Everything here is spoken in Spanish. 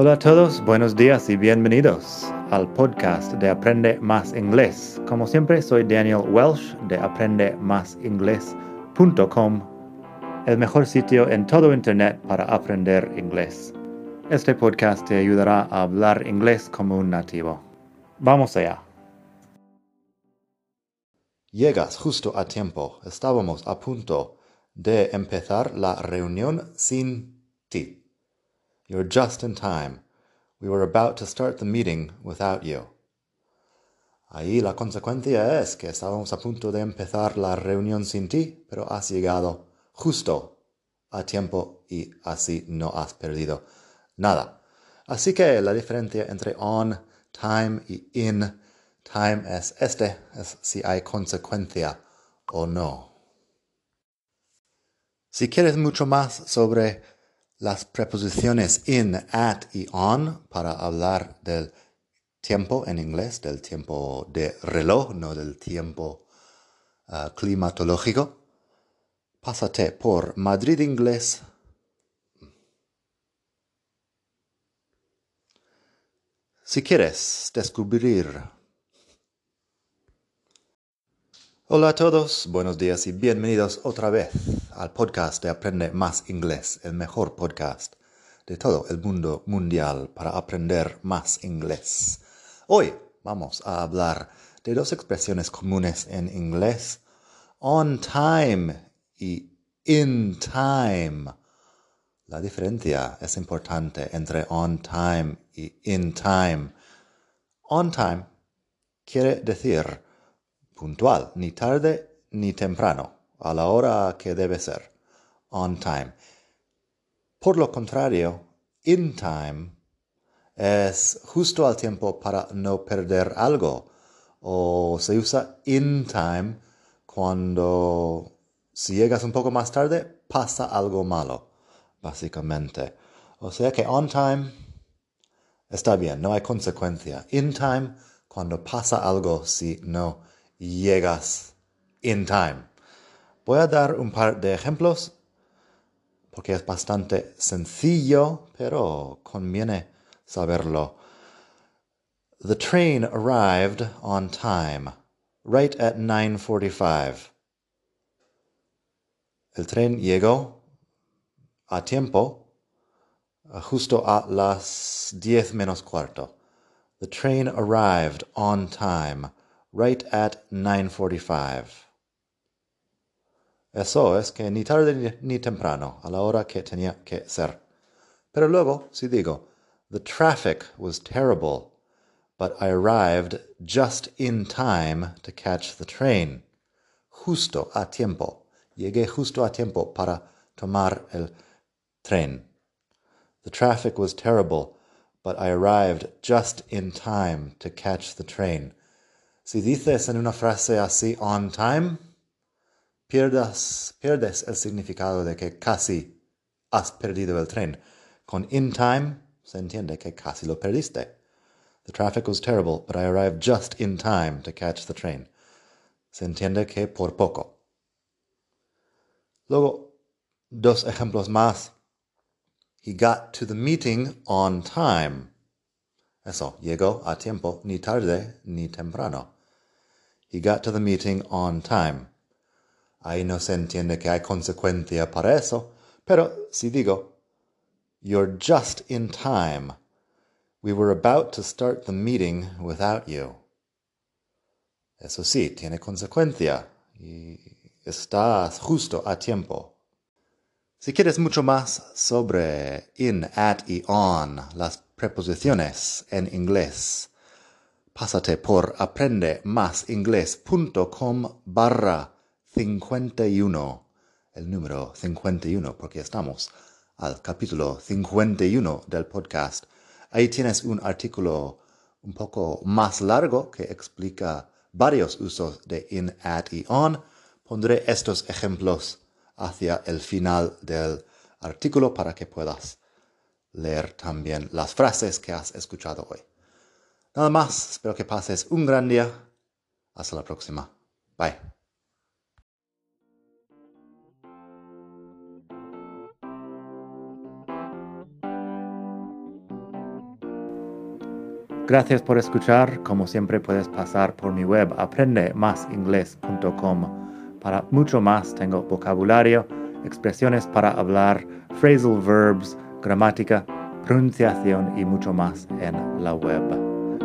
Hola a todos, buenos días y bienvenidos al podcast de Aprende Más Inglés. Como siempre, soy Daniel Welsh de aprendemásinglés.com, el mejor sitio en todo Internet para aprender inglés. Este podcast te ayudará a hablar inglés como un nativo. Vamos allá. Llegas justo a tiempo. Estábamos a punto de empezar la reunión sin ti. You're just in time. We were about to start the meeting without you. Ahí la consecuencia es que estábamos a punto de empezar la reunión sin ti, pero has llegado justo a tiempo y así no has perdido nada. Así que la diferencia entre on time y in time es este, es si hay consecuencia o no. Si quieres mucho más sobre las preposiciones in, at y on para hablar del tiempo en inglés, del tiempo de reloj, no del tiempo uh, climatológico, pásate por Madrid Inglés. Si quieres descubrir Hola a todos, buenos días y bienvenidos otra vez al podcast de Aprende Más Inglés, el mejor podcast de todo el mundo mundial para aprender más inglés. Hoy vamos a hablar de dos expresiones comunes en inglés, on time y in time. La diferencia es importante entre on time y in time. On time quiere decir puntual, ni tarde ni temprano, a la hora que debe ser, on time. Por lo contrario, in time es justo al tiempo para no perder algo, o se usa in time cuando si llegas un poco más tarde pasa algo malo, básicamente. O sea que on time está bien, no hay consecuencia. In time cuando pasa algo si no llegas in time. Voy a dar un par de ejemplos porque es bastante sencillo, pero conviene saberlo. The train arrived on time, right at 9:45. El tren llegó a tiempo, justo a las diez menos cuarto. The train arrived on time right at 9:45. Eso es que ni tarde ni temprano, a la hora que tenía que ser. Pero luego, si digo, the traffic was terrible, but I arrived just in time to catch the train. Justo a tiempo. Llegué justo a tiempo para tomar el tren. The traffic was terrible, but I arrived just in time to catch the train. Si dices en una frase así on time, pierdas, pierdes el significado de que casi has perdido el tren. Con in time se entiende que casi lo perdiste. The traffic was terrible, but I arrived just in time to catch the train. Se entiende que por poco. Luego, dos ejemplos más. He got to the meeting on time. Eso, llegó a tiempo, ni tarde ni temprano. He got to the meeting on time. Ahí no se entiende que hay consecuencia para eso, pero si digo, You're just in time. We were about to start the meeting without you. Eso sí, tiene consecuencia y estás justo a tiempo. Si quieres mucho más sobre in, at y on, las preposiciones en inglés, pásate por aprendemasingles.com barra 51, el número 51, porque estamos al capítulo 51 del podcast. Ahí tienes un artículo un poco más largo que explica varios usos de in, at y on. Pondré estos ejemplos hacia el final del artículo para que puedas leer también las frases que has escuchado hoy. Nada más, espero que pases un gran día. Hasta la próxima. Bye. Gracias por escuchar. Como siempre puedes pasar por mi web aprendemasingles.com. Para mucho más tengo vocabulario, expresiones para hablar, phrasal verbs, gramática, pronunciación y mucho más en la web.